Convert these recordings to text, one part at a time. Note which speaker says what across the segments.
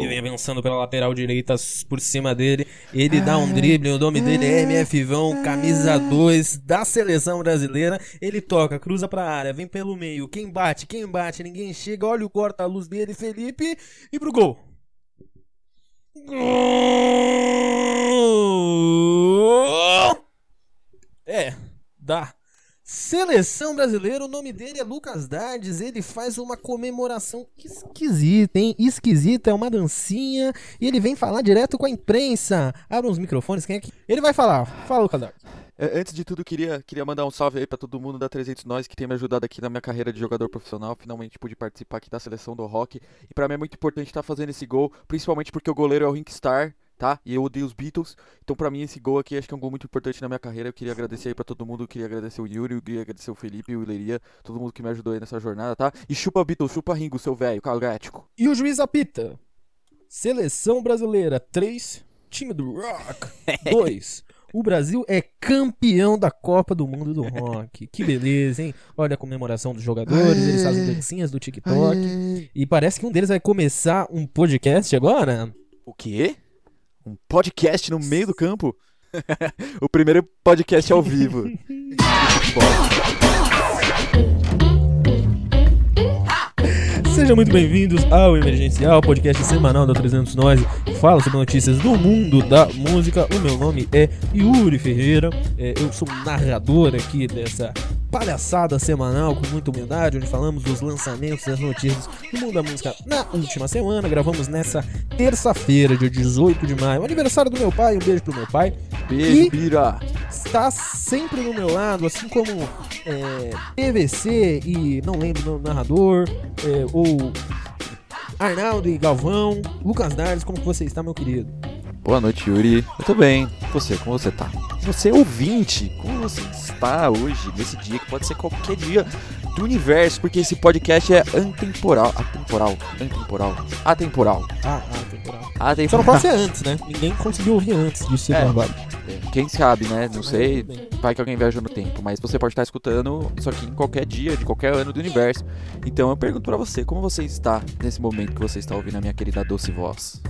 Speaker 1: E vem avançando pela lateral direita por cima dele. Ele dá um drible, o nome dele é MF Vão, camisa 2 da seleção brasileira. Ele toca, cruza pra área, vem pelo meio. Quem bate, quem bate, ninguém chega. Olha o corta-luz dele, Felipe. E pro gol. Gol! É, dá. Seleção brasileira, o nome dele é Lucas Dardes, ele faz uma comemoração esquisita, hein? Esquisita, é uma dancinha, e ele vem falar direto com a imprensa. Abra os microfones, quem é que... Ele vai falar. Fala, Lucas Dardes.
Speaker 2: É, Antes de tudo, queria, queria mandar um salve aí pra todo mundo da 300 Nós que tem me ajudado aqui na minha carreira de jogador profissional. Finalmente pude participar aqui da seleção do rock. E pra mim é muito importante estar fazendo esse gol, principalmente porque o goleiro é o Rinkstar, tá? E eu odeio os Beatles. Então pra mim esse gol aqui acho que é um gol muito importante na minha carreira. Eu queria agradecer aí pra todo mundo, eu queria agradecer o Yuri, eu queria agradecer o Felipe, o Ileria, todo mundo que me ajudou aí nessa jornada, tá? E chupa Beatles, chupa Ringo, seu velho, cagático.
Speaker 1: E o juiz apita. Seleção brasileira 3, time do rock 2. O Brasil é campeão da Copa do Mundo do Rock. Que beleza, hein? Olha a comemoração dos jogadores, eles fazem dancinhas do TikTok. E parece que um deles vai começar um podcast agora.
Speaker 2: O quê? Um podcast no meio do campo? o primeiro podcast ao vivo.
Speaker 1: Sejam muito bem-vindos ao Emergencial, podcast semanal da 300 Nós, que fala sobre notícias do mundo da música. O meu nome é Yuri Ferreira, é, eu sou narrador aqui dessa palhaçada semanal com muita humildade, onde falamos dos lançamentos das notícias do mundo da música na última semana. Gravamos nessa terça-feira, dia 18 de maio, aniversário do meu pai. Um beijo pro meu pai.
Speaker 2: Beijo, Bira.
Speaker 1: Está sempre do meu lado, assim como é, PVC e não lembro o narrador, é, ou Arnaldo e Galvão, Lucas Dardes, como que você está, meu querido?
Speaker 2: Boa noite, Yuri. Eu tô bem. Você, como você tá? Você, ouvinte, como você está hoje, nesse dia, que pode ser qualquer dia do universo, porque esse podcast é antemporal. Atemporal. Antemporal. Atemporal.
Speaker 1: Ah, ah, temporal.
Speaker 2: Atemporal.
Speaker 1: Só não pode ser antes, né? Ninguém conseguiu ouvir antes disso ser
Speaker 2: É.
Speaker 1: gravado.
Speaker 2: Quem sabe, né? Não sei. Vai que alguém viaja no tempo, mas você pode estar escutando isso aqui em qualquer dia, de qualquer ano do universo. Então eu pergunto pra você, como você está nesse momento que você está ouvindo a minha querida doce voz?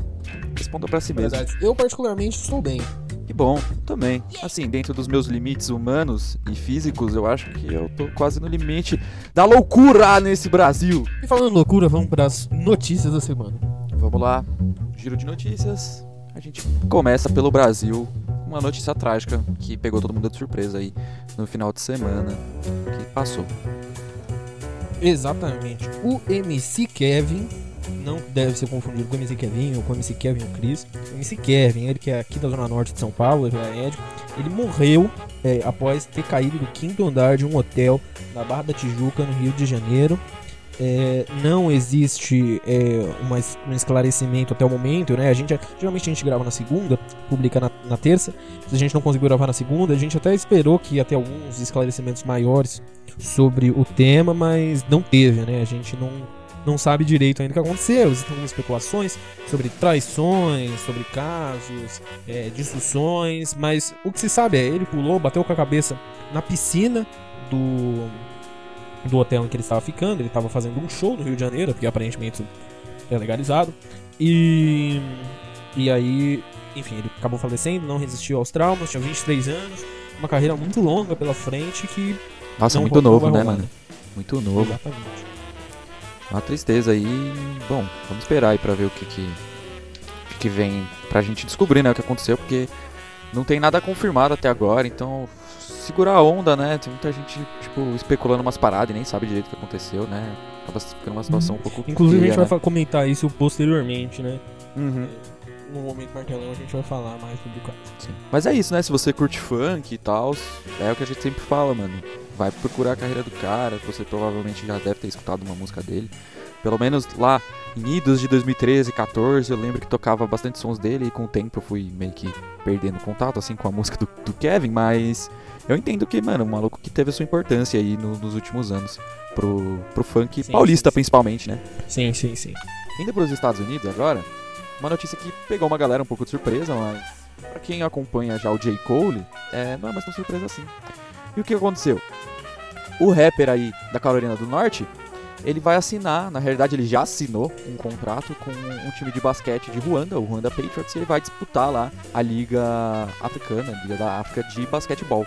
Speaker 2: Responda pra si mesmo.
Speaker 1: Eu particularmente estou bem.
Speaker 2: Que bom, também. Assim, dentro dos meus limites humanos e físicos, eu acho que eu tô quase no limite da loucura nesse Brasil.
Speaker 1: E falando em loucura, vamos para as notícias da semana.
Speaker 2: Vamos lá, giro de notícias. A gente começa pelo Brasil. Uma notícia trágica que pegou todo mundo de surpresa aí no final de semana que passou.
Speaker 1: Exatamente. O MC Kevin não deve ser confundido com o MC Kevin ou com o MC Kevin o Chris. O MC Kevin, ele que é aqui da Zona Norte de São Paulo, Vila Médio, ele morreu é, após ter caído do quinto andar de um hotel na Barra da Tijuca, no Rio de Janeiro. É, não existe é, uma um esclarecimento até o momento, né? A gente geralmente a gente grava na segunda, publica na, na terça. Se a gente não conseguiu gravar na segunda, a gente até esperou que ter alguns esclarecimentos maiores sobre o tema, mas não teve, né? A gente não, não sabe direito ainda o que aconteceu. Existem algumas especulações sobre traições, sobre casos, é, discussões, mas o que se sabe é ele pulou, bateu com a cabeça na piscina do, do hotel em que ele estava ficando. Ele estava fazendo um show no Rio de Janeiro, porque aparentemente é legalizado. E, e aí, enfim, ele acabou falecendo, não resistiu aos traumas, tinha 23 anos, uma carreira muito longa pela frente que
Speaker 2: Nossa, muito novo, né, mano?
Speaker 1: né?
Speaker 2: Muito novo.
Speaker 1: Exatamente.
Speaker 2: Uma tristeza aí. Bom, vamos esperar aí pra ver o que que, que, que vem pra gente descobrir, né, o que aconteceu, porque não tem nada confirmado até agora, então segurar a onda, né? Tem muita gente, tipo, especulando umas paradas e nem sabe direito o que aconteceu, né? Acaba ficando uma situação um pouco.
Speaker 1: Inclusive a gente vai
Speaker 2: né?
Speaker 1: comentar isso posteriormente, né?
Speaker 2: Uhum.
Speaker 1: No momento martelão a gente vai falar mais sobre o caso.
Speaker 2: Sim. Mas é isso, né? Se você curte funk e tal, é o que a gente sempre fala, mano. Vai procurar a carreira do cara, você provavelmente já deve ter escutado uma música dele. Pelo menos lá em idos de 2013, 14, eu lembro que tocava bastante sons dele e com o tempo eu fui meio que perdendo contato, assim, com a música do, do Kevin, mas eu entendo que, mano, um maluco que teve a sua importância aí no- nos últimos anos pro, pro funk
Speaker 1: Sim,
Speaker 2: paulista,
Speaker 1: sim, sim.
Speaker 2: principalmente, né?
Speaker 1: Sim, sim, sim.
Speaker 2: Indo para os Estados Unidos agora, uma notícia que pegou uma galera um pouco de surpresa, mas pra quem acompanha já o J. Cole, é, não é mais tão surpresa assim. E o que aconteceu? O rapper aí da Carolina do Norte ele vai assinar, na realidade ele já assinou um contrato com um time de basquete de Ruanda, o Ruanda Patriots, e ele vai disputar lá a Liga Africana, a Liga da África de basquetebol.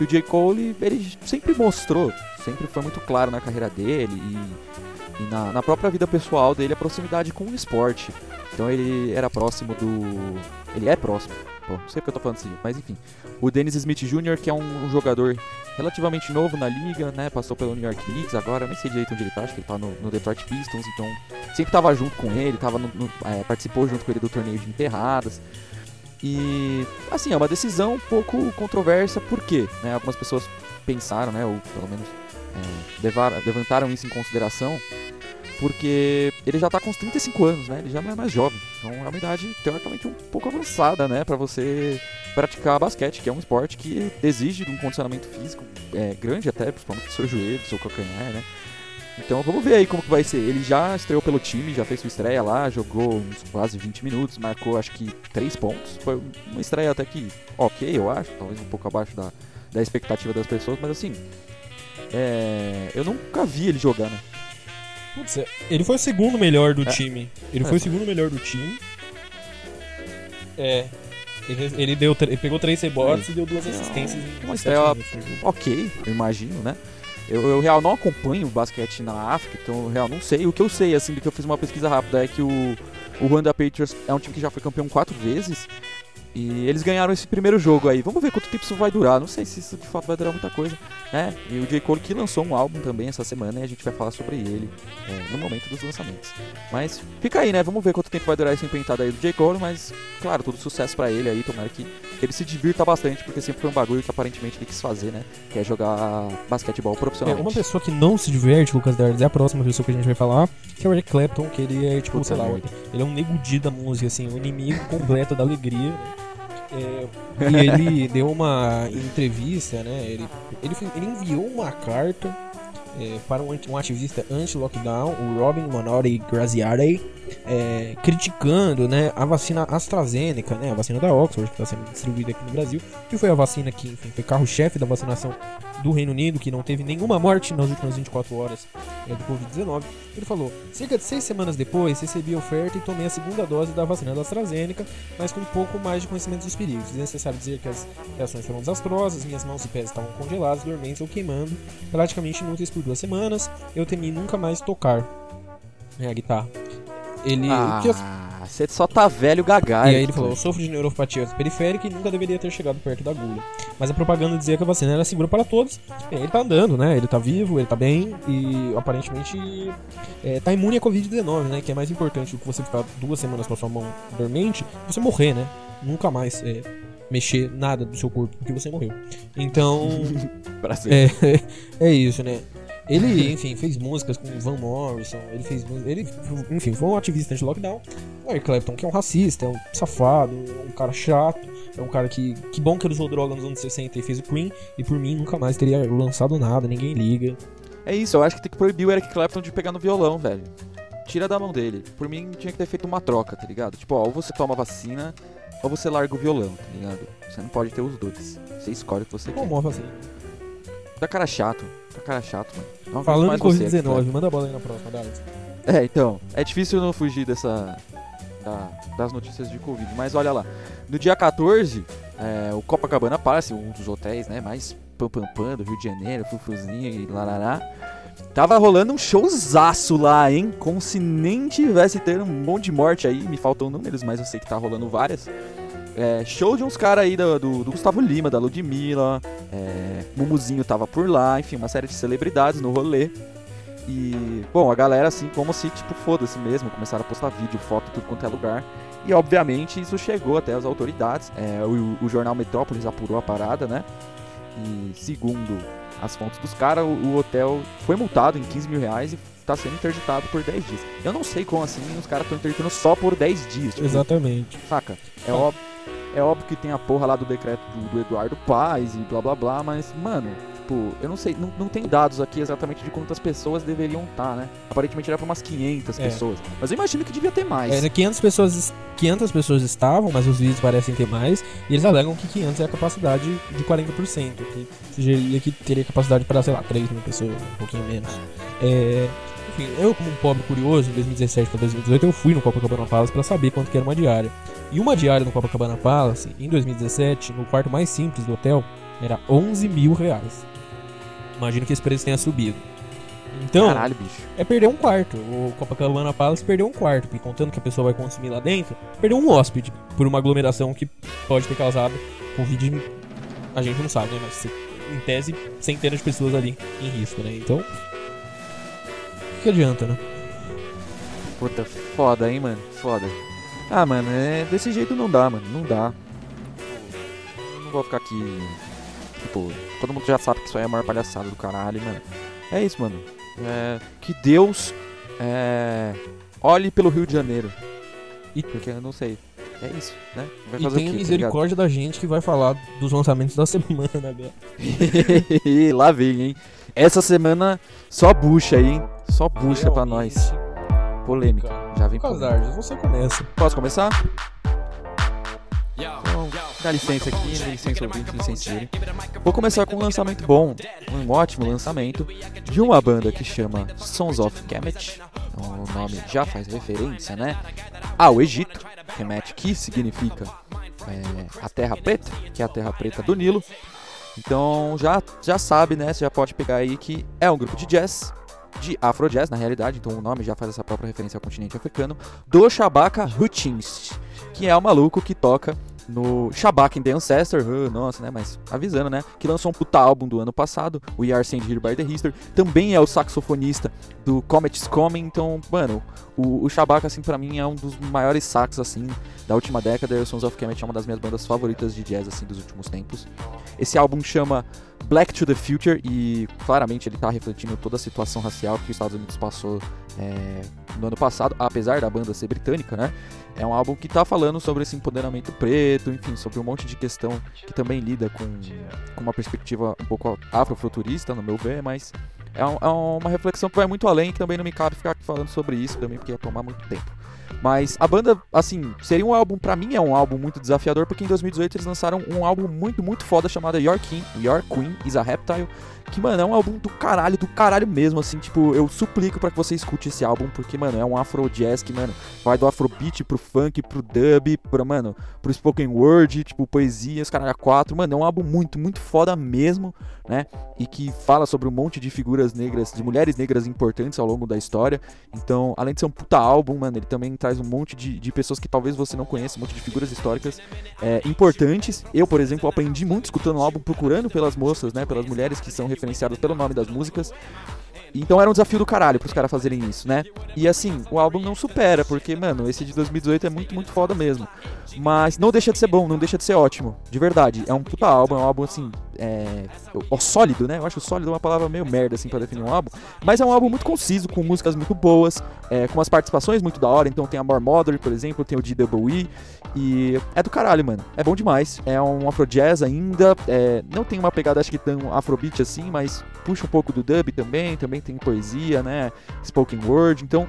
Speaker 2: E o J. Cole, ele sempre mostrou, sempre foi muito claro na carreira dele e, e na, na, própria vida pessoal dele a proximidade com o esporte. Então ele era próximo do. Ele é próximo. Pô, não sei porque eu tô falando assim, mas enfim. O Dennis Smith Jr., que é um, um jogador relativamente novo na liga, né? Passou pelo New York Knicks agora, nem sei direito onde ele tá, acho que ele tá no, no Detroit Pistons, então sempre tava junto com ele, tava no, no, é, participou junto com ele do torneio de enterradas. E assim, é uma decisão um pouco controversa, porque né, algumas pessoas pensaram, né, ou pelo menos é, levaram, levantaram isso em consideração, porque ele já está com uns 35 anos, né? Ele já não é mais jovem. Então é uma idade teoricamente um pouco avançada, né, para você praticar basquete, que é um esporte que exige um condicionamento físico é, grande até, principalmente do seu joelho, do seu calcanhar, né? Então vamos ver aí como que vai ser. Ele já estreou pelo time, já fez sua estreia lá, jogou uns quase 20 minutos, marcou acho que 3 pontos. Foi uma estreia até que ok, eu acho, talvez um pouco abaixo da, da expectativa das pessoas, mas assim, é, eu nunca vi ele jogar, né?
Speaker 1: Putz, é, ele foi o segundo melhor do é. time. Ele é. foi o segundo melhor do time. É. Ele, ele, deu, ele pegou três rebotes e deu duas assistências.
Speaker 2: Uma estreia ok, eu imagino, né? Eu, eu real não acompanho o basquete na África, então eu real não sei. O que eu sei, assim, do que eu fiz uma pesquisa rápida é que o, o Rwanda Patriots é um time que já foi campeão quatro vezes. E eles ganharam esse primeiro jogo aí. Vamos ver quanto tempo isso vai durar. Não sei se isso de fato vai durar muita coisa. Né? E o J. Cole que lançou um álbum também essa semana e a gente vai falar sobre ele é, no momento dos lançamentos. Mas fica aí, né? Vamos ver quanto tempo vai durar esse empentado aí do J. Cole. Mas, claro, todo sucesso para ele aí. Tomara que ele se divirta bastante, porque sempre foi um bagulho que aparentemente ele quis fazer, né? Que é jogar basquetebol profissional.
Speaker 1: É, uma pessoa que não se diverte, Lucas Dardes, é a próxima pessoa que a gente vai falar, que é o Eric Clapton, que ele é, tipo, Puta sei lá, ele é um negudi da música, assim, um inimigo completo da alegria, né? É, e ele deu uma entrevista, né? Ele, ele, ele enviou uma carta é, para um, ativista anti-lockdown, o Robin Manotti Graziari, é, criticando né, a vacina AstraZeneca, né, a vacina da Oxford, que está sendo distribuída aqui no Brasil, que foi a vacina que enfim, foi carro-chefe da vacinação do Reino Unido, que não teve nenhuma morte nas últimas 24 horas é, do Covid-19. Ele falou: cerca de seis semanas depois, recebi a oferta e tomei a segunda dose da vacina da AstraZeneca, mas com um pouco mais de conhecimento dos perigos. É necessário dizer que as reações foram desastrosas, minhas mãos e pés estavam congelados, dormentes ou queimando, praticamente inúteis por duas semanas. Eu temi nunca mais tocar né, a guitarra. Ele.
Speaker 2: Ah, você só tá velho gaga.
Speaker 1: E aí ele falou: Eu sofro de neuropatia periférica e nunca deveria ter chegado perto da agulha. Mas a propaganda dizia que a vacina era segura para todos. Ele tá andando, né? Ele tá vivo, ele tá bem e aparentemente é, tá imune à Covid-19, né? Que é mais importante do que você ficar duas semanas com a sua mão dormente, você morrer, né? Nunca mais é, mexer nada do seu corpo porque você morreu. Então. é, é isso, né? Ele, enfim, fez músicas com Van Morrison, ele fez. Ele, enfim, foi um ativista anti-lockdown. O Eric Clapton, que é um racista, é um safado, é um cara chato, é um cara que. Que bom que ele usou droga nos anos 60 e fez o Queen, e por mim nunca mais teria lançado nada, ninguém liga.
Speaker 2: É isso, eu acho que tem que proibir o Eric Clapton de pegar no violão, velho. Tira da mão dele. Por mim tinha que ter feito uma troca, tá ligado? Tipo, ó, ou você toma vacina, ou você larga o violão, tá ligado? Você não pode ter os dois. Você escolhe o que você
Speaker 1: Como
Speaker 2: quer.
Speaker 1: assim?
Speaker 2: Tá cara chato. Tá cara chato, mano.
Speaker 1: Não Falando em Covid-19, manda a bola aí na próxima, Dallas.
Speaker 2: É, então. É difícil não fugir dessa. Da, das notícias de Covid. Mas olha lá. No dia 14, é, o Copacabana Palace, um dos hotéis né, mais pam do Rio de Janeiro, fufuzinho e larará. Tava rolando um showzaço lá, hein? Como se nem tivesse ter um monte de morte aí. Me faltam números, mas eu sei que tá rolando várias. É, show de uns caras aí do, do, do, Gustavo Lima, da Ludmilla, é, Mumuzinho tava por lá, enfim, uma série de celebridades no rolê. E, bom, a galera assim, como se, tipo, foda-se mesmo, começaram a postar vídeo, foto, tudo quanto é lugar. E, obviamente, isso chegou até as autoridades. É, o, o, jornal Metrópolis apurou a parada, né? E, segundo as fontes dos caras, o, o, hotel foi multado em 15 mil reais e tá sendo interditado por 10 dias. Eu não sei como assim os caras estão interditando só por 10 dias. Tipo,
Speaker 1: Exatamente.
Speaker 2: Saca? É óbvio é óbvio que tem a porra lá do decreto do, do Eduardo Paz e blá blá blá, mas, mano, tipo, eu não sei, não, não tem dados aqui exatamente de quantas pessoas deveriam estar, tá, né? Aparentemente era pra umas 500 é. pessoas. Mas eu imagino que devia ter mais.
Speaker 1: É, 500 pessoas, 500 pessoas estavam, mas os vídeos parecem ter mais. E eles alegam que 500 é a capacidade de 40%, que sugeriria que teria capacidade para, sei lá, 3 mil pessoas, um pouquinho menos. É, Enfim, eu como um pobre curioso, em 2017 para 2018, eu fui no Copacabana Palace para saber quanto que era uma diária. E uma diária no Copacabana Palace, em 2017, no quarto mais simples do hotel, era 11 mil reais. Imagino que esse preço tenha subido. Então,
Speaker 2: Caralho,
Speaker 1: é perder um quarto. O Copacabana Palace perdeu um quarto, porque contando que a pessoa vai consumir lá dentro, perdeu um hóspede por uma aglomeração que pode ter causado Covid. A gente não sabe, né? Mas em tese, centenas de pessoas ali em risco, né? Então. O que adianta, né?
Speaker 2: Puta, foda, hein, mano? Foda. Ah, mano, é... desse jeito não dá, mano. Não dá. Eu Não vou ficar aqui. Tipo, todo mundo já sabe que isso aí é a maior palhaçada do caralho, mano. É isso, mano. É... Que Deus é... olhe pelo Rio de Janeiro.
Speaker 1: E-
Speaker 2: Porque eu não sei. É isso, né? Vai
Speaker 1: E tem
Speaker 2: o
Speaker 1: a
Speaker 2: quê, tá
Speaker 1: misericórdia da gente que vai falar dos lançamentos da semana agora.
Speaker 2: ligado? Lá vem, hein? Essa semana só bucha aí, hein? Só bucha pra nós. Polêmica. Já vem polêmica.
Speaker 1: Casardes, você começa.
Speaker 2: Posso começar? Então, dá licença aqui, dá licença ouvinte, licença Vou começar com um lançamento bom, um ótimo lançamento de uma banda que chama Sons of Kemet. O nome já faz referência, né? Ao Egito, Kemet que significa é, a Terra Preta, que é a Terra Preta do Nilo. Então já, já sabe, né? Você já pode pegar aí que é um grupo de jazz, de afro jazz na realidade, então o nome já faz essa própria referência ao continente africano, do Shabaka Hutchins, que é o maluco que toca no Shabaka in the Ancestor, uh, nossa, né, mas avisando, né, que lançou um puta álbum do ano passado, We Are Sent Here by the History, também é o saxofonista do Comet's Coming, então, mano, o, o Shabaka, assim, pra mim é um dos maiores sax, assim, da última década, e o Sons of Kemet é uma das minhas bandas favoritas de jazz, assim, dos últimos tempos. Esse álbum chama Black to the Future e claramente ele tá refletindo toda a situação racial que os Estados Unidos passou é, no ano passado, apesar da banda ser britânica, né? É um álbum que tá falando sobre esse empoderamento preto, enfim, sobre um monte de questão que também lida com, com uma perspectiva um pouco afrofuturista, no meu ver, mas é, um- é uma reflexão que vai muito além, que também não me cabe ficar falando sobre isso também, porque ia tomar muito tempo. Mas a banda, assim, seria um álbum, pra mim é um álbum muito desafiador, porque em 2018 eles lançaram um álbum muito, muito foda chamado Your King, Your Queen is a Reptile, que, mano, é um álbum do caralho, do caralho mesmo, assim, tipo, eu suplico pra que você escute esse álbum, porque, mano, é um afro jazz que, mano, vai do afrobeat pro funk, pro dub, pra, mano, pro spoken word, tipo, poesia, os caralho quatro, mano, é um álbum muito, muito foda mesmo, né, e que fala sobre um monte de figuras negras, de mulheres negras importantes ao longo da história, então, além de ser um puta álbum, mano, ele também traz um monte de, de pessoas que talvez você não conheça, um monte de figuras históricas é, importantes. Eu, por exemplo, aprendi muito escutando o álbum, procurando pelas moças, né, pelas mulheres que são referenciadas pelo nome das músicas. Então era um desafio do caralho pros caras fazerem isso, né? E assim, o álbum não supera, porque, mano, esse de 2018 é muito, muito foda mesmo. Mas não deixa de ser bom, não deixa de ser ótimo. De verdade. É um puta álbum, é um álbum assim. É. sólido, né? Eu acho sólido uma palavra meio merda, assim, pra definir um álbum. Mas é um álbum muito conciso, com músicas muito boas, é, com umas participações muito da hora. Então tem a More Mother, por exemplo, tem o DWE. E é do caralho, mano. É bom demais. É um afro jazz ainda. é, não tem uma pegada, acho que tão afrobeat assim, mas puxa um pouco do dub também. Também tem poesia, né? Spoken word. Então,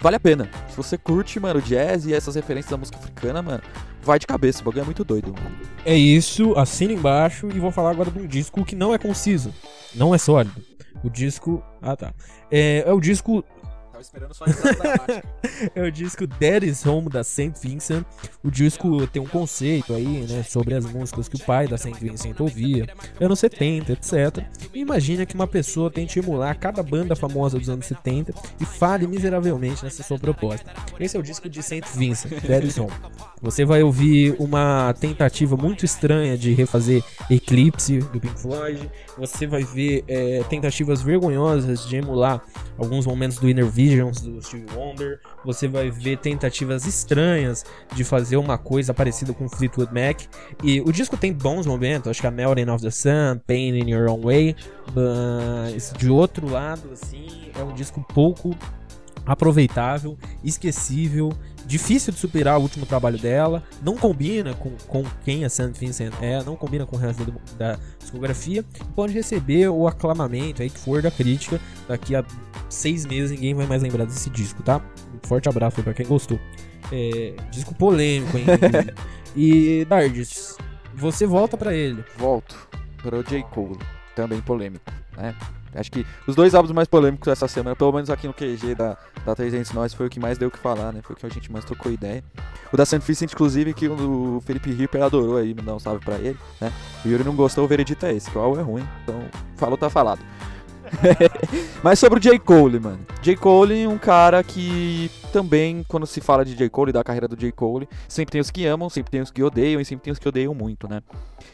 Speaker 2: vale a pena. Se você curte, mano, jazz e essas referências da música africana, mano, vai de cabeça. O bagulho é muito doido.
Speaker 1: É isso, assina embaixo e vou falar agora de um disco que não é conciso, não é sólido. O disco. Ah tá. É, é o disco.
Speaker 2: Tava esperando só a
Speaker 1: É o disco Dead is Home da Saint Vincent. O disco tem um conceito aí, né, sobre as músicas que o pai da Saint Vincent ouvia, anos 70, etc. Imagina que uma pessoa tente emular cada banda famosa dos anos 70 e falhe miseravelmente nessa sua proposta. Esse é o disco de Saint Vincent, Dead is Home. Você vai ouvir uma tentativa muito estranha de refazer Eclipse do Pink Floyd. Você vai ver é, tentativas vergonhosas de emular alguns momentos do Inner Visions do Stevie Wonder. Você vai ver tentativas estranhas de fazer uma coisa parecida com Fleetwood Mac. E o disco tem bons momentos, acho que a Melting of the Sun, Pain in Your Own Way. Mas de outro lado, assim, é um disco pouco aproveitável, esquecível, difícil de superar o último trabalho dela, não combina com, com quem a St. Vincent é, não combina com o resto da, da discografia, e pode receber o aclamamento aí que for da crítica, daqui a seis meses ninguém vai mais lembrar desse disco, tá? Um forte abraço aí pra quem gostou. É, disco polêmico, hein? e Dardes, você volta pra ele.
Speaker 2: Volto para o J. Cole, também polêmico, né? Acho que os dois álbuns mais polêmicos dessa semana, pelo menos aqui no QG da, da 300 Nós, foi o que mais deu o que falar, né? Foi o que a gente mais trocou ideia. O da St. Vincent, inclusive, que o Felipe Ripper adorou aí, mandar um salve pra ele, né? O Yuri não gostou, o veredito é esse, que o álbum é ruim, então falou, tá falado. Mas sobre o J. Cole, mano. J. Cole é um cara que também, quando se fala de J. Cole da carreira do J. Cole, sempre tem os que amam, sempre tem os que odeiam e sempre tem os que odeiam muito, né?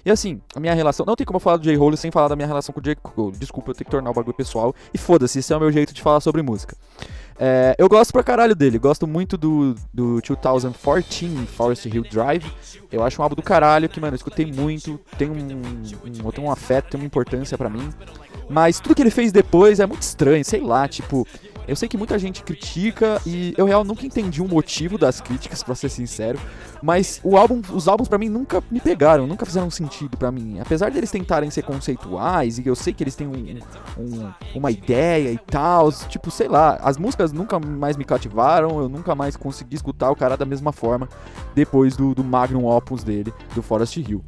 Speaker 2: E assim, a minha relação. Não tem como eu falar do J. Cole sem falar da minha relação com o J. Cole. Desculpa, eu tenho que tornar o bagulho pessoal. E foda-se, esse é o meu jeito de falar sobre música. É, eu gosto pra caralho dele, gosto muito do, do 2014 Forest Hill Drive. Eu acho um álbum do caralho que, mano, eu escutei muito, tem um, um, tem um afeto, tem uma importância para mim. Mas tudo que ele fez depois é muito estranho, sei lá, tipo, eu sei que muita gente critica e eu real nunca entendi o motivo das críticas, para ser sincero. Mas o álbum, os álbuns para mim nunca me pegaram, nunca fizeram sentido para mim. Apesar deles tentarem ser conceituais e eu sei que eles têm um, um, uma ideia e tal, tipo, sei lá, as músicas nunca mais me cativaram, eu nunca mais consegui escutar o cara da mesma forma depois do, do Magnum Opus dele, do Forest Hill.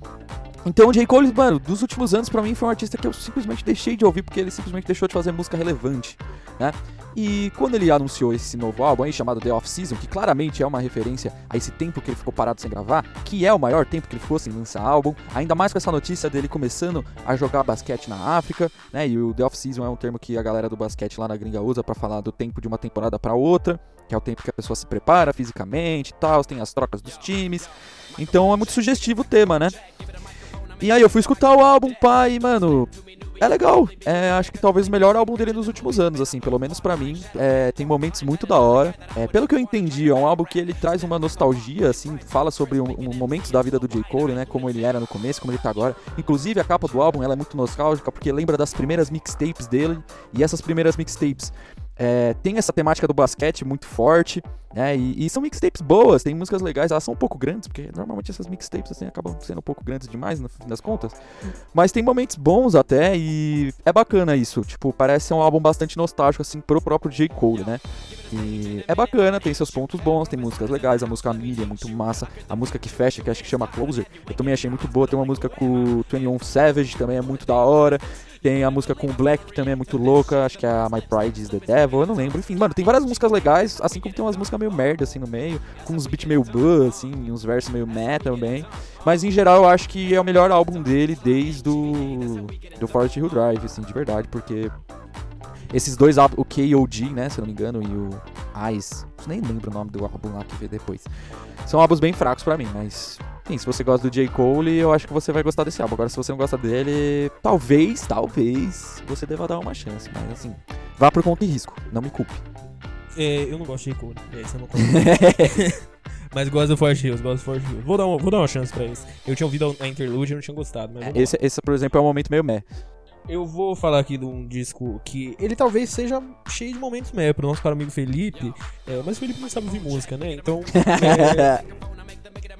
Speaker 2: Então o J. Cole, mano, dos últimos anos para mim foi um artista que eu simplesmente deixei de ouvir porque ele simplesmente deixou de fazer música relevante, né? E quando ele anunciou esse novo álbum aí chamado The Off Season, que claramente é uma referência a esse tempo que ele ficou parado sem gravar, que é o maior tempo que ele ficou sem lançar álbum, ainda mais com essa notícia dele começando a jogar basquete na África, né? E o The Off Season é um termo que a galera do basquete lá na gringa usa para falar do tempo de uma temporada para outra, que é o tempo que a pessoa se prepara fisicamente e tal, tem as trocas dos times. Então é muito sugestivo o tema, né? E aí eu fui escutar o álbum, pai, mano, é legal. É, acho que talvez o melhor álbum dele nos últimos anos, assim, pelo menos para mim. É, tem momentos muito da hora. É, pelo que eu entendi, é um álbum que ele traz uma nostalgia, assim, fala sobre um, um momentos da vida do J. Cole, né? Como ele era no começo, como ele tá agora. Inclusive, a capa do álbum ela é muito nostálgica, porque lembra das primeiras mixtapes dele. E essas primeiras mixtapes é, tem essa temática do basquete muito forte, né? E, e, são mixtapes boas, tem músicas legais, elas são um pouco grandes, porque normalmente essas mixtapes assim acabam sendo um pouco grandes demais no fim das contas. Mas tem momentos bons até e é bacana isso. Tipo, parece ser um álbum bastante nostálgico assim pro próprio J. Cole, né? E é bacana, tem seus pontos bons, tem músicas legais, a música Amelia é muito massa, a música que fecha, que acho que chama Closer, eu também achei muito boa, tem uma música com o 21 Savage, também é muito da hora. Tem a música com o Black, que também é muito louca. Acho que é a My Pride is the Devil. Eu não lembro. Enfim, mano, tem várias músicas legais. Assim como tem umas músicas meio merda, assim, no meio. Com uns beats meio buzz, assim. Uns versos meio meh também. Mas em geral eu acho que é o melhor álbum dele desde o. Do Forest Hill Drive, assim, de verdade. Porque esses dois álbuns, o KOD, né, se eu não me engano, e o Ice, nem lembro o nome do álbum lá que veio depois. São álbuns bem fracos para mim, mas Sim, se você gosta do J. Cole, eu acho que você vai gostar desse álbum. Agora, se você não gosta dele, talvez, talvez, você deva dar uma chance. Mas assim, vá por conta e risco, não me culpe.
Speaker 1: É, eu não gosto de J. Cole, é, isso eu não Mas gosto do Force Hills, gosto do Force Hills. Vou dar, uma, vou dar uma chance pra esse. Eu tinha ouvido a Interlude e não tinha gostado. Mas
Speaker 2: é, esse, esse, por exemplo, é um momento meio meh.
Speaker 1: Eu vou falar aqui de um disco que ele talvez seja cheio de momentos meh pro nosso caro amigo Felipe, é, mas o Felipe não sabe ouvir música, né? Então, é,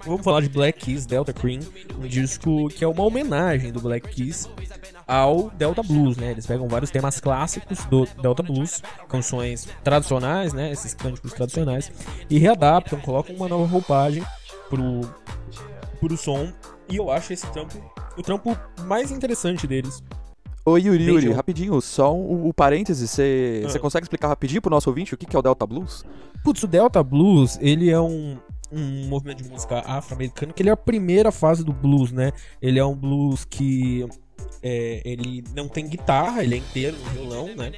Speaker 1: Vamos falar de Black Keys Delta Cream, um disco que é uma homenagem do Black Keys ao Delta Blues, né? Eles pegam vários temas clássicos do Delta Blues, canções tradicionais, né? Esses cânticos tradicionais, e readaptam, colocam uma nova roupagem pro, pro som. E eu acho esse trampo o trampo mais interessante deles.
Speaker 2: Ô Yuri, Yuri, rapidinho, só um, um parêntese, você ah. consegue explicar rapidinho pro nosso ouvinte o que, que é o Delta Blues?
Speaker 1: Putz, o Delta Blues, ele é um, um movimento de música afro-americano que ele é a primeira fase do blues, né? Ele é um blues que é, ele não tem guitarra, ele é inteiro no violão, né?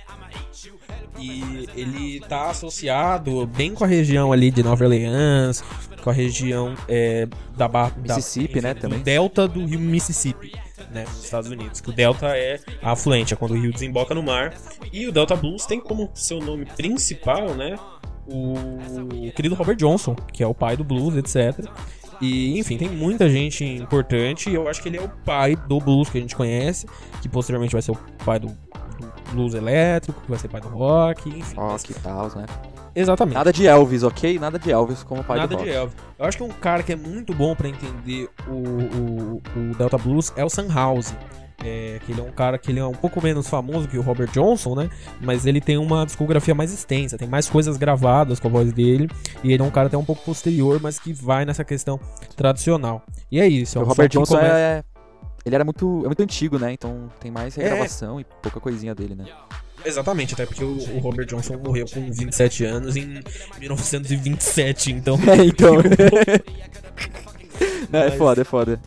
Speaker 1: E ele tá associado bem com a região ali de Nova Orleans, com a região é, da Barra
Speaker 2: Mississippi, da, né? Também.
Speaker 1: delta do rio Mississippi, né? Nos Estados Unidos. Que o delta é afluente, é quando o rio desemboca no mar. E o Delta Blues tem como seu nome principal, né? O querido Robert Johnson, que é o pai do blues, etc. E, enfim, tem muita gente importante. E eu acho que ele é o pai do blues que a gente conhece, que posteriormente vai ser o pai do, do blues elétrico, que vai ser pai do rock, enfim.
Speaker 2: Rock e tal, né?
Speaker 1: Exatamente.
Speaker 2: Nada de Elvis, ok? Nada de Elvis como pai
Speaker 1: Nada
Speaker 2: do rock.
Speaker 1: Nada de Elvis. Eu acho que um cara que é muito bom para entender o, o, o Delta Blues é o Sam House. É, que ele é um cara que ele é um pouco menos famoso que o Robert Johnson, né? Mas ele tem uma discografia mais extensa, tem mais coisas gravadas com a voz dele. E ele é um cara até um pouco posterior, mas que vai nessa questão tradicional. E é isso. É
Speaker 2: um o Robert Johnson começa... é ele era muito, é muito antigo, né? Então tem mais regravação é. e pouca coisinha dele, né?
Speaker 1: Exatamente, até porque o, o, Robert Johnson morreu com 27 anos em 1927, então.
Speaker 2: É, então. É foda, é foda.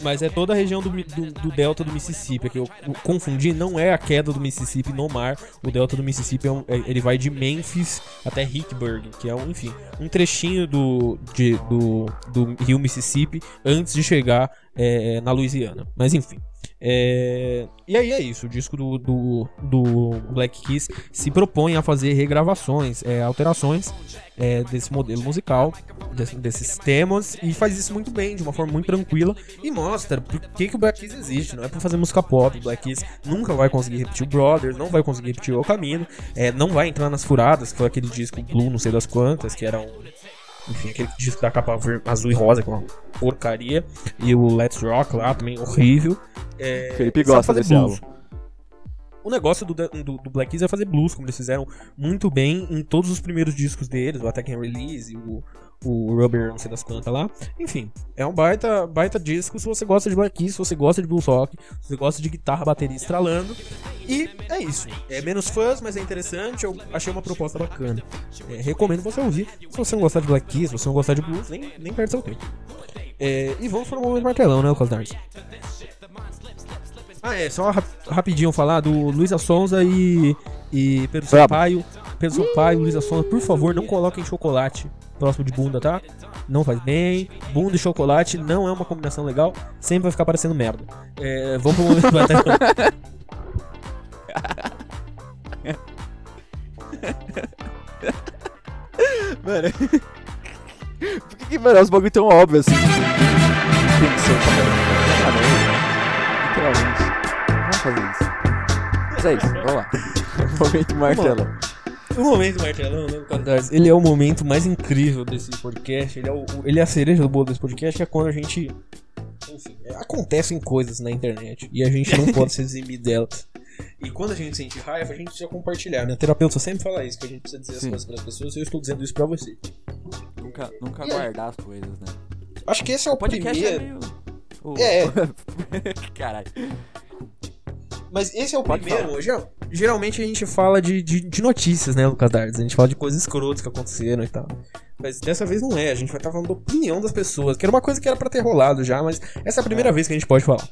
Speaker 1: Mas é toda a região do, do, do delta do Mississippi. É que eu, confundi, não é a queda do Mississippi no mar. O delta do Mississippi é um, é, ele vai de Memphis até Hickburg, que é um, enfim, um trechinho do, de, do, do rio Mississippi antes de chegar é, na Louisiana. Mas enfim. É... E aí é isso, o disco do, do, do, Black Keys se propõe a fazer regravações, é, alterações é, desse modelo musical, desse, desses temas, e faz isso muito bem, de uma forma muito tranquila, e mostra por que, que o Black Keys existe. Não é pra fazer música pop, o Black Keys nunca vai conseguir repetir o Brothers, não vai conseguir repetir o Caminho, é, não vai entrar nas furadas, que foi aquele disco Blue, não sei das quantas, que era um enfim, aquele disco da capa azul e rosa, que é uma porcaria. E o Let's Rock lá também, horrível.
Speaker 2: É, Felipe gosta desse blues. álbum.
Speaker 1: O negócio do, do, do, Black Keys é fazer blues, como eles fizeram muito bem em todos os primeiros discos deles, o Attack and Release, o, o Rubber, não sei das quantas lá. Enfim, é um baita, baita disco se você gosta de Black Keys, se você gosta de blues rock, se você gosta de guitarra, bateria estralando. E é isso. É menos fãs, mas é interessante. Eu achei uma proposta bacana. É, recomendo você ouvir. Se você não gostar de Black Keys, se você não gostar de blues, nem, nem perde seu tempo. É, e vamos para o momento martelão, né, Lucas Darcy? Ah, é, só rapidinho falar do Luísa Sonza e, e Pedro Sampaio. Pedro Sampaio, Luísa Sonza, por favor, não coloquem chocolate próximo de bunda, tá? Não faz bem. Bunda e chocolate não é uma combinação legal. Sempre vai ficar parecendo merda. É, vamos pro momento do
Speaker 2: Mano. Por que, que mano, os bagulho tão óbvio assim? Tem que ser Literalmente. Vamos fazer isso. Mas é isso, vamos lá. Momento martelão.
Speaker 1: O momento martelão, né, Catarse? Ele é o momento mais incrível desse podcast. Ele é, o, ele é a cereja do bolo desse podcast, é quando a gente. Enfim, é, acontecem coisas na internet e a gente não pode se eximir delas. E quando a gente sente raiva, a gente precisa compartilhar. Minha terapeuta sempre fala isso, que a gente precisa dizer Sim. as coisas para as pessoas e eu estou dizendo isso para você.
Speaker 2: Nunca, nunca guardar as coisas, né?
Speaker 1: Acho que esse é o, o podcast é primeiro. É, meio...
Speaker 2: é,
Speaker 1: é. Caralho. Mas esse é o Pode primeiro. Geral, geralmente a gente fala de, de, de, notícias, né, Lucas Dardes? A gente fala de coisas escrotas que aconteceram e tal. Mas dessa vez não é, a gente vai estar falando da opinião das pessoas, que era uma coisa que era para ter rolado já, mas essa é a primeira é. vez que a gente pode falar.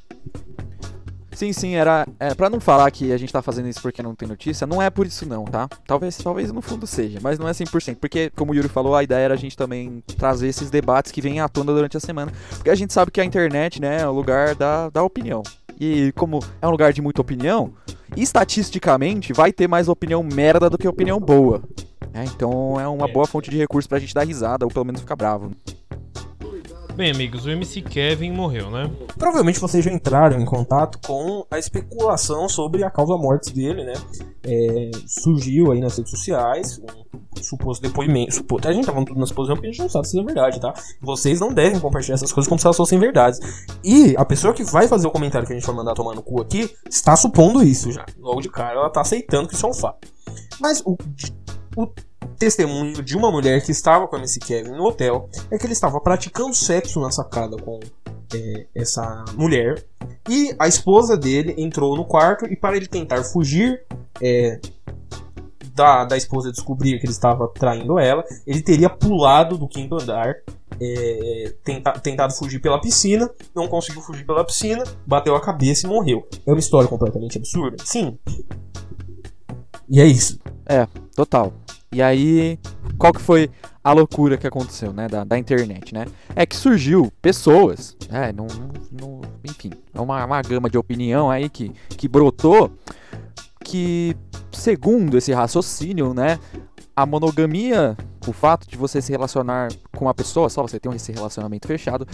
Speaker 2: Sim, sim, era. É, pra não falar que a gente tá fazendo isso porque não tem notícia, não é por isso não, tá? Talvez, talvez no fundo seja, mas não é 100%. Porque, como o Yuri falou, a ideia era a gente também trazer esses debates que vêm à tona durante a semana. Porque a gente sabe que a internet, né, é o lugar da, da opinião. E como é um lugar de muita opinião, estatisticamente vai ter mais opinião merda do que opinião boa. É, então é uma boa fonte de recurso pra gente dar risada ou pelo menos ficar bravo.
Speaker 3: Bem, amigos, o MC Kevin morreu, né?
Speaker 1: Provavelmente vocês já entraram em contato com a especulação sobre a causa morte dele, né? É, surgiu aí nas redes sociais um suposto depoimento. Suposto, a gente tá tudo na suposição porque a gente não sabe se é verdade, tá? Vocês não devem compartilhar essas coisas como se elas fossem verdades. E a pessoa que vai fazer o comentário que a gente vai mandar tomar no cu aqui está supondo isso já. Logo de cara, ela tá aceitando que isso é um fato. Mas o, o testemunho de uma mulher que estava com a MC Kevin no hotel é que ele estava praticando sexo na sacada com é, essa mulher e a esposa dele entrou no quarto e para ele tentar fugir é, da, da esposa descobrir que ele estava traindo ela, ele teria pulado do quinto andar, é, tenta, tentado fugir pela piscina, não conseguiu fugir pela piscina, bateu a cabeça e morreu. É uma história completamente absurda? Sim. E é isso.
Speaker 2: É, total. E aí, qual que foi a loucura que aconteceu, né, da, da internet, né? É que surgiu pessoas, é, não, não, enfim, é uma, uma gama de opinião aí que, que brotou, que segundo esse raciocínio, né, a monogamia, o fato de você se relacionar com uma pessoa, só você ter esse relacionamento fechado,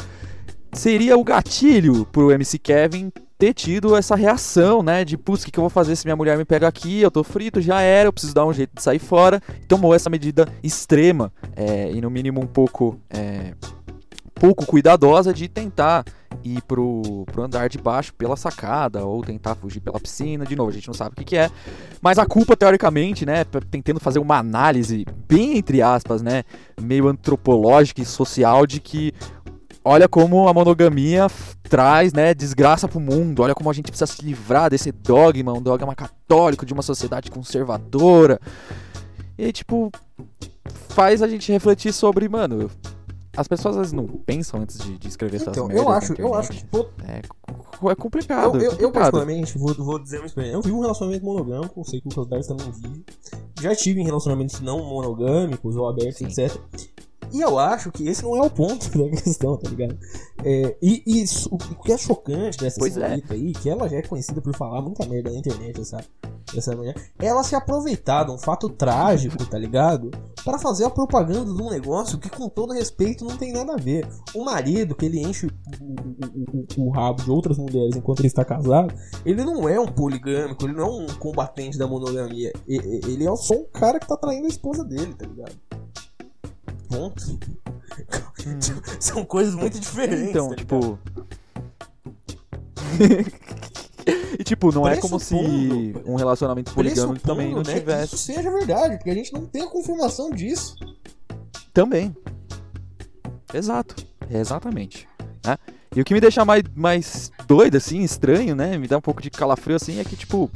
Speaker 2: seria o gatilho pro MC Kevin ter tido essa reação, né? De, putz, o que, que eu vou fazer se minha mulher me pega aqui? Eu tô frito, já era, eu preciso dar um jeito de sair fora. Tomou essa medida extrema é, e, no mínimo, um pouco, é, pouco cuidadosa de tentar ir pro, pro andar de baixo pela sacada ou tentar fugir pela piscina. De novo, a gente não sabe o que, que é. Mas a culpa, teoricamente, né? Tentando fazer uma análise, bem entre aspas, né? Meio antropológica e social de que olha como a monogamia traz, né, desgraça pro mundo. Olha como a gente precisa se livrar desse dogma, um dogma católico de uma sociedade conservadora. E tipo, faz a gente refletir sobre, mano, as pessoas às vezes não pensam antes de, de escrever essas
Speaker 1: Então,
Speaker 2: merdas
Speaker 1: eu acho, eu acho que
Speaker 2: É, é complicado.
Speaker 1: Eu, eu, eu
Speaker 2: complicado.
Speaker 1: particularmente, vou, vou dizer uma experiência. Eu vivi um relacionamento monogâmico, sei que o Cosdars também vive. Já tive em relacionamentos não monogâmicos ou abertos,
Speaker 2: Sim.
Speaker 1: etc. E eu acho que esse não é o ponto da questão, tá ligado? É, e e isso- o que é chocante dessa
Speaker 2: Pois é.
Speaker 1: senhorita aí, que ela já é conhecida por falar muita merda na internet, essa, essa mulher, ela se aproveitar de um fato trágico, tá ligado? Pra fazer a propaganda de um negócio que, com todo respeito, não tem nada a ver. O marido, que ele enche o, o- o- o rabo de outras mulheres enquanto ele está casado, ele não é um poligâmico, ele não é um combatente da monogamia. Ele é só um cara que tá traindo a esposa dele, tá ligado? Ponto. São coisas muito diferentes.
Speaker 2: Então,
Speaker 1: tá
Speaker 2: tipo. e tipo, não é como se um relacionamento poligâmico também não
Speaker 1: né, que
Speaker 2: tivesse.
Speaker 1: isso seja verdade, porque a gente não tem a confirmação disso.
Speaker 2: Também. Exato. Exatamente. né? E o que me deixa mais, mais doido, assim, estranho, né? Me dá um pouco de calafrio, assim, é que, tipo,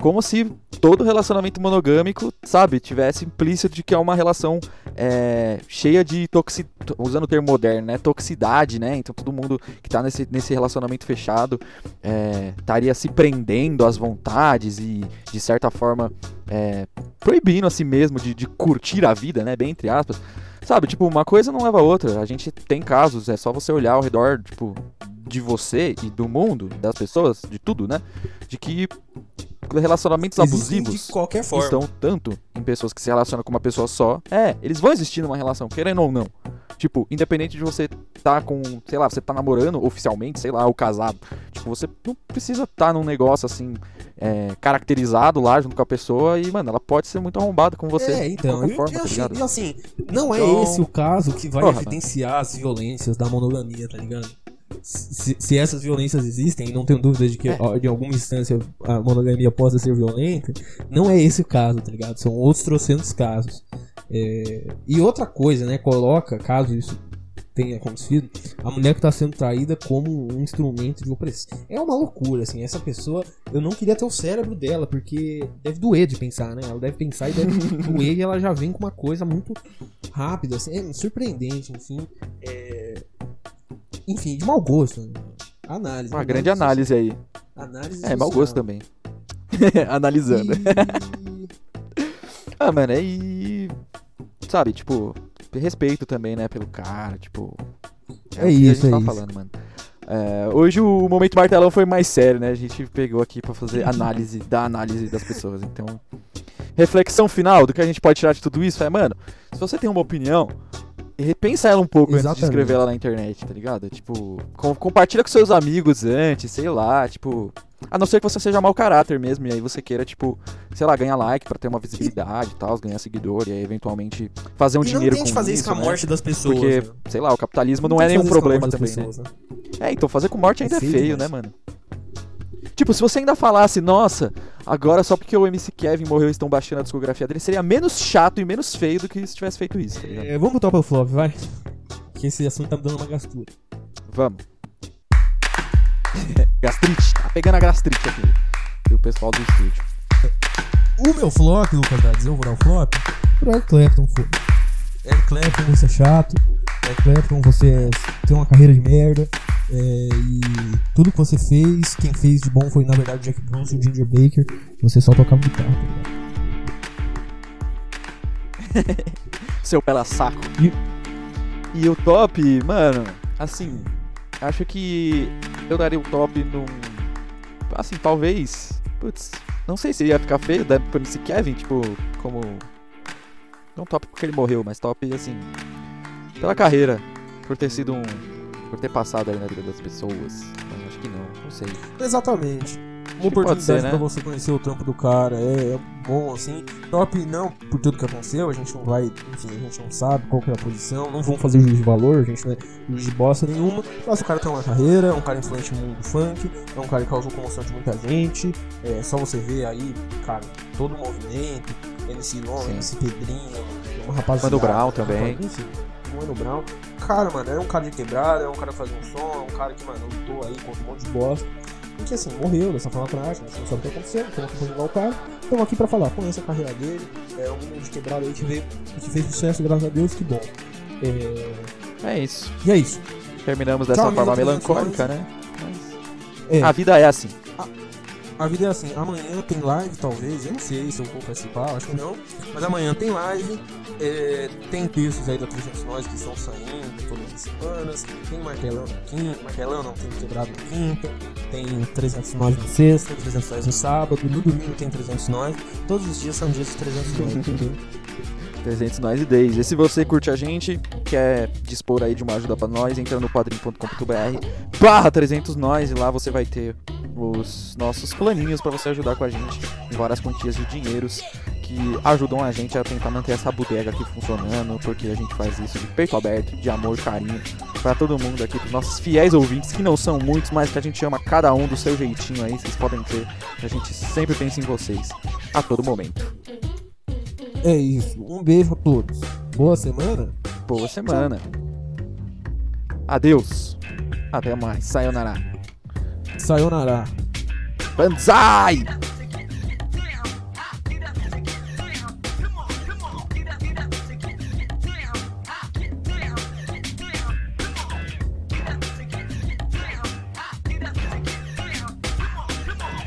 Speaker 2: como se todo relacionamento monogâmico, sabe, tivesse implícito de que é uma relação é, cheia de toxi... usando o termo moderno, né? Toxicidade, né? Então todo mundo que tá nesse, nesse relacionamento fechado é, estaria se prendendo às vontades e, de certa forma, é, proibindo a si mesmo de, de curtir a vida, né? Bem entre aspas. Sabe, tipo, uma coisa não leva a outra. A gente tem casos, é só você olhar ao redor, tipo, de você e do mundo, das pessoas, de tudo, né? De que relacionamentos
Speaker 1: Existem
Speaker 2: abusivos
Speaker 1: de qualquer forma.
Speaker 2: estão tanto em pessoas que se relacionam com uma pessoa só. É, eles vão existir numa relação, querendo ou não. Tipo, independente de você tá com, sei lá, você tá namorando oficialmente, sei lá, ou casado. Tipo, você não precisa estar num negócio assim, é, caracterizado lá junto com a pessoa e, mano, ela pode ser muito arrombada com você.
Speaker 1: É,
Speaker 2: de
Speaker 1: então,
Speaker 2: qualquer
Speaker 1: eu,
Speaker 2: forma,
Speaker 1: eu
Speaker 2: tá
Speaker 1: e assim, não é
Speaker 2: Então-
Speaker 1: esse o caso que vai
Speaker 2: Porra,
Speaker 1: evidenciar as violências da monogamia, tá ligado? Se, se essas violências existem, e não tenho dúvida de que
Speaker 2: É.
Speaker 1: em alguma instância a monogamia possa ser violenta, não é esse o caso, tá ligado? São outros trocentos casos. É, E outra coisa, né? Coloca, caso isso tenha acontecido, a mulher que tá sendo traída como um instrumento de opressão. É uma loucura, assim. Essa pessoa, eu não queria ter o cérebro dela, porque deve doer de pensar, né? Ela deve pensar e deve doer e ela já vem com uma coisa muito rápida, assim. É surpreendente, enfim. É... Enfim, de mau gosto. Né? Análise.
Speaker 2: Uma grande análise aí.
Speaker 1: Análise
Speaker 2: É, mau gosto também. Analisando.
Speaker 1: E...
Speaker 2: Ah, mano, aí. Sabe, tipo, respeito também, né, pelo cara, tipo.
Speaker 1: É
Speaker 2: o que
Speaker 1: isso,
Speaker 2: a gente
Speaker 1: é
Speaker 2: tava
Speaker 1: isso.
Speaker 2: falando, mano. É, hoje o momento martelão foi mais sério, né? A gente pegou aqui pra fazer análise da análise das pessoas. Então, reflexão final do que a gente pode tirar de tudo isso é, mano, se você tem uma opinião, repensa ela um pouco antes de
Speaker 1: Exatamente.
Speaker 2: escrever ela na internet, tá ligado? Tipo, com- compartilha com seus amigos antes, sei lá, tipo. A não ser que você seja mau caráter mesmo, e aí você queira, tipo, sei lá, ganhar like pra ter uma visibilidade e tal, ganhar seguidor, e aí eventualmente fazer um
Speaker 1: E não
Speaker 2: dinheiro
Speaker 1: tente
Speaker 2: com
Speaker 1: fazer
Speaker 2: isso,
Speaker 1: isso com a
Speaker 2: né?
Speaker 1: morte das pessoas.
Speaker 2: Porque,
Speaker 1: né?
Speaker 2: sei lá, o capitalismo não, é
Speaker 1: tente
Speaker 2: nenhum
Speaker 1: fazer
Speaker 2: problema também, né?
Speaker 1: pessoas, né?
Speaker 2: É, então fazer com morte ainda
Speaker 1: É
Speaker 2: é
Speaker 1: feio
Speaker 2: feio, né, mano? Tipo, se você ainda falasse, nossa, agora só porque o MC Kevin morreu estão baixando a discografia dele, seria menos chato e menos feio do que se tivesse feito isso, tá ligado?
Speaker 1: É, vamos pro top ou flop, vai? Que esse assunto tá me dando uma gastura.
Speaker 2: Vamos. gastrite, tá pegando a gastrite aqui. E o pessoal do estúdio.
Speaker 1: O meu flop, Lucas Dades, eu vou dar o flop pro Eric Clapton, foda. Eric Clapton, você é chato. Eric Clapton, você tem uma carreira de merda. é, e tudo que você fez, quem fez de bom foi na verdade Jack Bruce e o Ginger Baker. Você só tocava guitarra, tá ligado?
Speaker 2: Seu pela saco.
Speaker 1: E-
Speaker 2: E o top, mano, assim, acho que eu daria o top num. Assim, talvez. Putz, não sei se ia ficar feio da pro MC Kevin, tipo, como. Não top porque ele morreu, mas top, assim. Pela carreira. Por ter sido um. Por ter passado aí na vida das pessoas. Mas acho que não, não sei.
Speaker 1: Exatamente. Uma oportunidade
Speaker 2: ser, né?
Speaker 1: pra você conhecer o trampo do cara é, é bom assim. Top não por tudo que aconteceu, a gente não vai, enfim, a gente não sabe qual que é a posição, não vamos fazer juiz de valor, a gente não é juiz de bosta nenhuma. Mas o cara tem uma carreira, é um cara influente no mundo funk, é um cara que causou comoção de muita gente. É só você ver aí, cara, todo o movimento, MC Long. MC Pedrinho, uma rapaziada.
Speaker 2: Mano Brown também.
Speaker 1: Enfim, o Mano Brown. Cara, mano, era um cara de quebrada, era um cara que fazia um som, um cara que, mano, lutou aí contra um monte de bosta. E que assim, morreu dessa forma trágica, a gente não sabe o que aconteceu, então aqui pra divulgar o cara. Estamos aqui pra falar, conhece a carreira dele, é um menino de quebrada aí que, veio, que fez sucesso, graças a Deus, que bom. É...
Speaker 2: É isso.
Speaker 1: E é isso.
Speaker 2: Terminamos dessa
Speaker 1: Tchau,
Speaker 2: forma melancólica, né?
Speaker 1: É,
Speaker 2: A vida é assim.
Speaker 1: A vida é assim, amanhã tem live, talvez, eu não sei se eu vou participar, acho que não. Mas amanhã tem live, é, tem textos aí da 300 Nós que estão saindo todas as semanas, tem martelão na quinta, martelão não, tem quebrado na quinta, tem 300 Nós na sexta, 300 Nós no sábado, no domingo tem 300 Nós, todos os dias são dias de 300 Nós, entendeu?
Speaker 2: 300 nós e 10. E se você curte a gente, quer dispor aí de uma ajuda pra nós, entra no padrim.com.br barra 300 nós e lá você vai ter os nossos planinhos pra você ajudar com a gente em várias quantias de dinheiros que ajudam a gente a tentar manter essa bodega aqui funcionando, porque a gente faz isso de peito aberto, de amor, carinho pra todo mundo aqui, pros nossos fiéis ouvintes, que não são muitos, mas que a gente ama cada um do seu jeitinho aí, vocês podem ter, que a gente sempre pensa em vocês a todo momento.
Speaker 1: É isso, um beijo a todos, boa semana.
Speaker 2: Boa semana. Adeus. Até mais. Sayonara.
Speaker 1: Sayonara.
Speaker 2: Banzai!